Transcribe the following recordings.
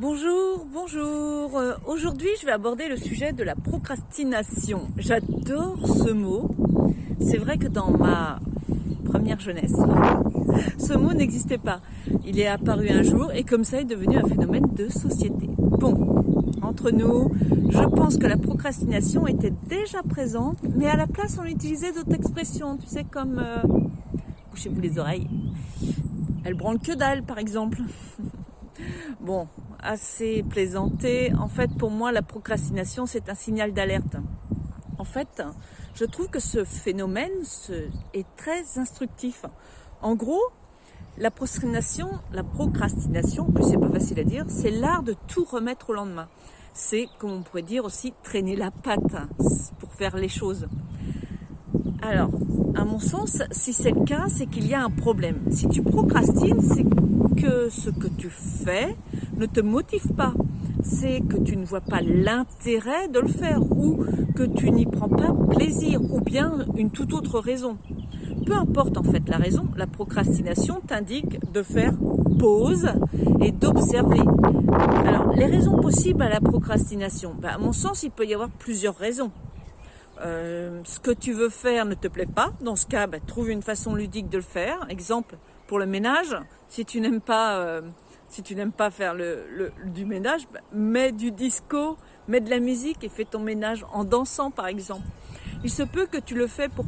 Bonjour, bonjour. Euh, Aujourd'hui, je vais aborder le sujet de la procrastination. J'adore ce mot. C'est vrai que dans ma première jeunesse, ce mot n'existait pas. Il est apparu un jour et comme ça est devenu un phénomène de société. Bon, entre nous, je pense que la procrastination était déjà présente, mais à la place, on utilisait d'autres expressions, tu sais, comme euh, bouchez-vous les oreilles. Elle branle que dalle, par exemple. Bon, assez plaisanté. En fait, pour moi, la procrastination, c'est un signal d'alerte. En fait, je trouve que ce phénomène est très instructif. En gros, la procrastination, la procrastination, plus c'est pas facile à dire, c'est l'art de tout remettre au lendemain. C'est, comme on pourrait dire aussi, traîner la patte pour faire les choses. Alors, à mon sens, si c'est le cas, c'est qu'il y a un problème. Si tu procrastines, c'est que ce que tu fais ne te motive pas. C'est que tu ne vois pas l'intérêt de le faire ou que tu n'y prends pas plaisir ou bien une toute autre raison. Peu importe en fait la raison, la procrastination t'indique de faire pause et d'observer. Alors, les raisons possibles à la procrastination, ben, à mon sens, il peut y avoir plusieurs raisons. Euh, ce que tu veux faire ne te plaît pas, dans ce cas, bah, trouve une façon ludique de le faire. Exemple, pour le ménage, si tu n'aimes pas, euh, si tu n'aimes pas faire le, du ménage, bah, mets du disco, mets de la musique et fais ton ménage en dansant, par exemple. Il se peut que tu le fais pour,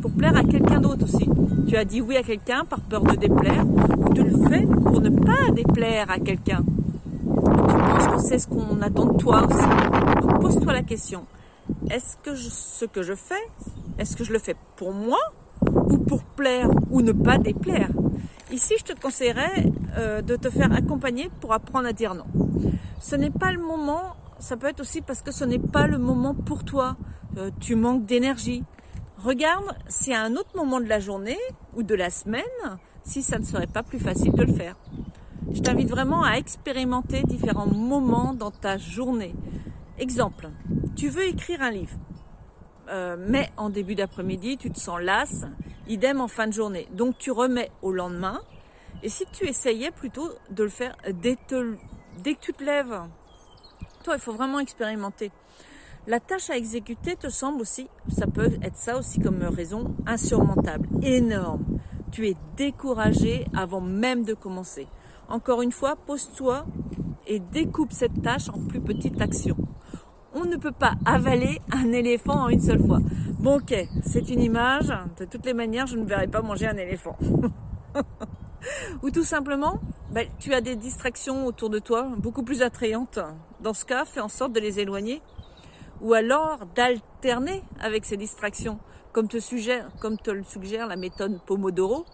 pour plaire à quelqu'un d'autre aussi. Tu as dit oui à quelqu'un par peur de déplaire, ou tu le fais pour ne pas déplaire à quelqu'un. Tu penses que c'est ce qu'on attend de toi aussi. Donc pose-toi la question est-ce que ce que je fais, est-ce que je le fais pour moi ou pour plaire ou ne pas déplaire? Ici, je te conseillerais euh, de te faire accompagner pour apprendre à dire non. Ce n'est pas le moment, ça peut être aussi parce que ce n'est pas le moment pour toi. Euh, tu manques d'énergie. Regarde si à un autre moment de la journée ou de la semaine, si ça ne serait pas plus facile de le faire. Je t'invite vraiment à expérimenter différents moments dans ta journée. Exemple, tu veux écrire un livre, euh, mais en début d'après-midi, tu te sens lasse, idem en fin de journée. Donc tu remets au lendemain. Et si tu essayais plutôt de le faire dès, dès que tu te lèves, toi, il faut vraiment expérimenter. La tâche à exécuter te semble aussi, ça peut être ça aussi comme raison insurmontable, énorme. Tu es découragé avant même de commencer. Encore une fois, pose-toi et découpe cette tâche en plus petites actions on ne peut pas avaler un éléphant en une seule fois. Bon ok, c'est une image, de toutes les manières je ne verrai pas manger un éléphant. Ou tout simplement, ben, tu as des distractions autour de toi beaucoup plus attrayantes. Dans ce cas, fais en sorte de les éloigner. Ou alors d'alterner avec ces distractions. Comme te, suggère, comme te le suggère la méthode Pomodoro,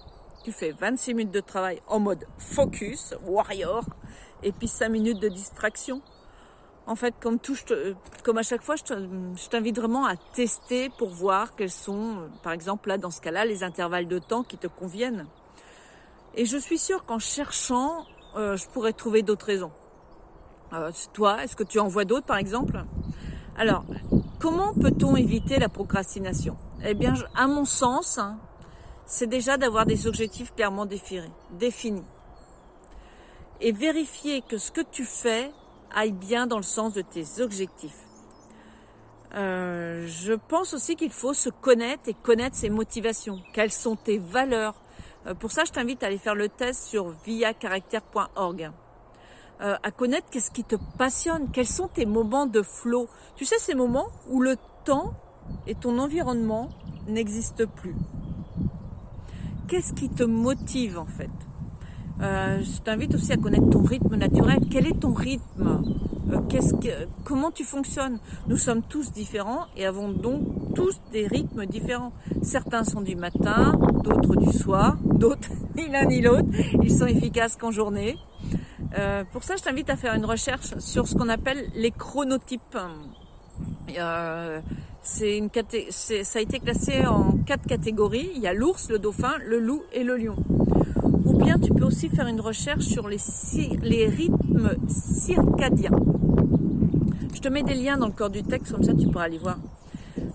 tu fais 26 minutes de travail en mode focus, warrior, et puis 5 minutes de distraction. En fait, comme, tout, comme à chaque fois, je t'invite vraiment à tester pour voir quels sont, par exemple, là, dans ce cas-là, les intervalles de temps qui te conviennent. Et je suis sûre qu'en cherchant, euh, je pourrais trouver d'autres raisons. Euh, toi, est-ce que tu en vois d'autres, par exemple? Alors, comment peut-on éviter la procrastination? Eh bien, à mon sens, hein, c'est déjà d'avoir des objectifs clairement définis. Et vérifier que ce que tu fais aille bien dans le sens de tes objectifs. Euh, je pense aussi qu'il faut se connaître et connaître ses motivations. Quelles sont tes valeurs euh, Pour ça, je t'invite à aller faire le test sur viacaractère.org. Euh, à connaître qu'est-ce qui te passionne, quels sont tes moments de flow. Tu sais, ces moments où le temps et ton environnement n'existent plus. Qu'est-ce qui te motive en fait? Euh, je t'invite aussi à connaître ton rythme naturel. Quel est ton rythme euh, Comment tu fonctionnes? Nous sommes tous différents et avons donc tous des rythmes différents. Certains sont du matin, d'autres du soir, d'autres ni l'un ni l'autre. Ils sont efficaces qu'en journée. Euh, pour ça, je t'invite à faire une recherche sur ce qu'on appelle les chronotypes. Ça a été classé en quatre catégories. Il y a l'ours, le dauphin, le loup et le lion. Tu peux aussi faire une recherche sur les, les rythmes circadiens. Je te mets des liens dans le corps du texte, comme ça tu pourras aller voir.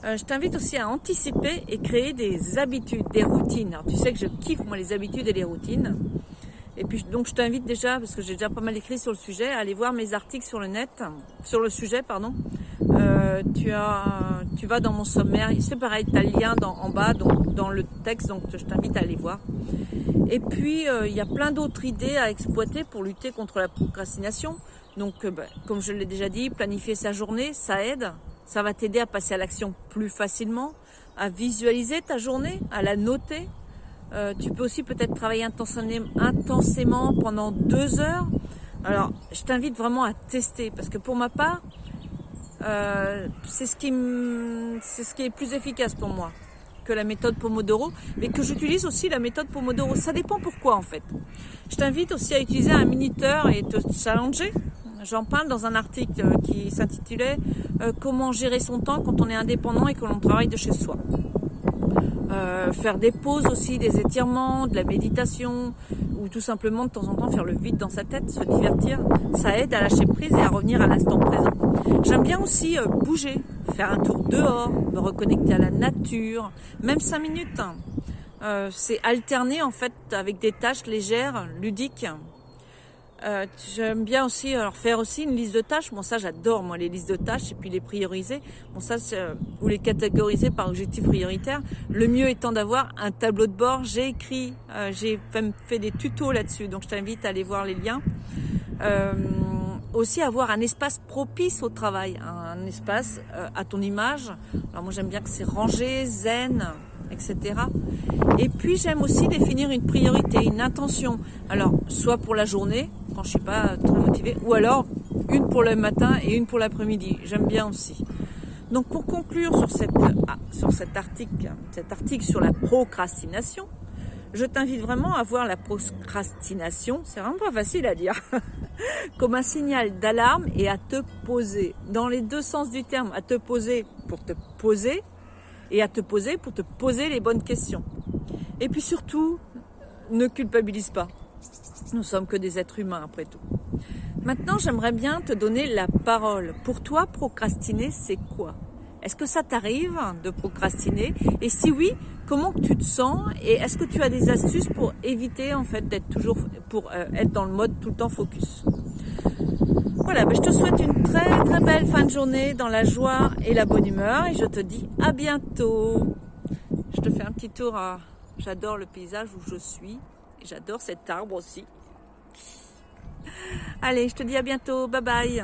Euh, je t'invite aussi à anticiper et créer des habitudes, des routines. Alors, tu sais que je kiffe moi les habitudes et les routines. Et puis donc je t'invite déjà, parce que j'ai déjà pas mal écrit sur le sujet, à aller voir mes articles sur le net, sur le sujet, pardon. Euh, tu as, tu vas dans mon sommaire, c'est pareil, tu as le lien dans, en bas, donc dans le texte, donc je t'invite à aller voir. Et puis euh, il y a plein d'autres idées à exploiter pour lutter contre la procrastination. Donc, euh, bah, comme je l'ai déjà dit, planifier sa journée, ça aide. Ça va t'aider à passer à l'action plus facilement, à visualiser ta journée, à la noter, euh, tu peux aussi peut-être travailler intensément pendant deux heures. Alors, je t'invite vraiment à tester parce que pour ma part, euh, c'est ce qui est plus efficace pour moi que la méthode Pomodoro, mais que j'utilise aussi la méthode Pomodoro. Ça dépend pourquoi en fait. Je t'invite aussi à utiliser un minuteur et te challenger. J'en parle dans un article qui s'intitulait euh, Comment gérer son temps quand on est indépendant et que l'on travaille de chez soi. Euh, faire des pauses aussi, des étirements, de la méditation, ou tout simplement de temps en temps faire le vide dans sa tête, se divertir. Ça aide à lâcher prise et à revenir à l'instant présent. J'aime bien aussi euh, bouger, faire un tour dehors, me reconnecter à la nature, même cinq minutes. Euh, c'est alterner en fait avec des tâches légères, ludiques, euh, j'aime bien aussi alors faire aussi une liste de tâches. Bon ça j'adore moi les listes de tâches et puis les prioriser. Bon ça euh, ou les catégoriser par objectif prioritaire. Le mieux étant d'avoir un tableau de bord. J'ai écrit, euh, j'ai fait, des tutos là-dessus. Donc je t'invite à aller voir les liens. aussi avoir un espace propice au travail, un, espace à ton image. Alors moi j'aime bien que c'est rangé, zen, etc. Et puis j'aime aussi définir une priorité, une intention. Alors soit pour la journée, quand je suis pas très motivée, ou alors une pour le matin et une pour l'après-midi. J'aime bien aussi. Donc pour conclure sur, cette, ah, sur cet, article, cet article sur la procrastination, je t'invite vraiment à voir la procrastination, c'est vraiment pas facile à dire, comme un signal d'alarme et à te poser, dans les deux sens du terme, à te poser pour te poser et à te poser pour te poser les bonnes questions. Et puis surtout, ne culpabilise pas. Nous sommes que des êtres humains après tout. Maintenant, j'aimerais bien te donner la parole. Pour toi, procrastiner, c'est quoi? Est-ce que ça t'arrive de procrastiner? Et si oui, comment tu te sens? Et est-ce que tu as des astuces pour éviter en fait d'être toujours pour euh, être dans le mode tout le temps focus? Voilà, ben, je te souhaite une très très belle fin de journée dans la joie et la bonne humeur et je te dis à bientôt. Je te fais un petit tour à J'adore le paysage où je suis. J'adore cet arbre aussi. Allez, je te dis à bientôt. Bye bye.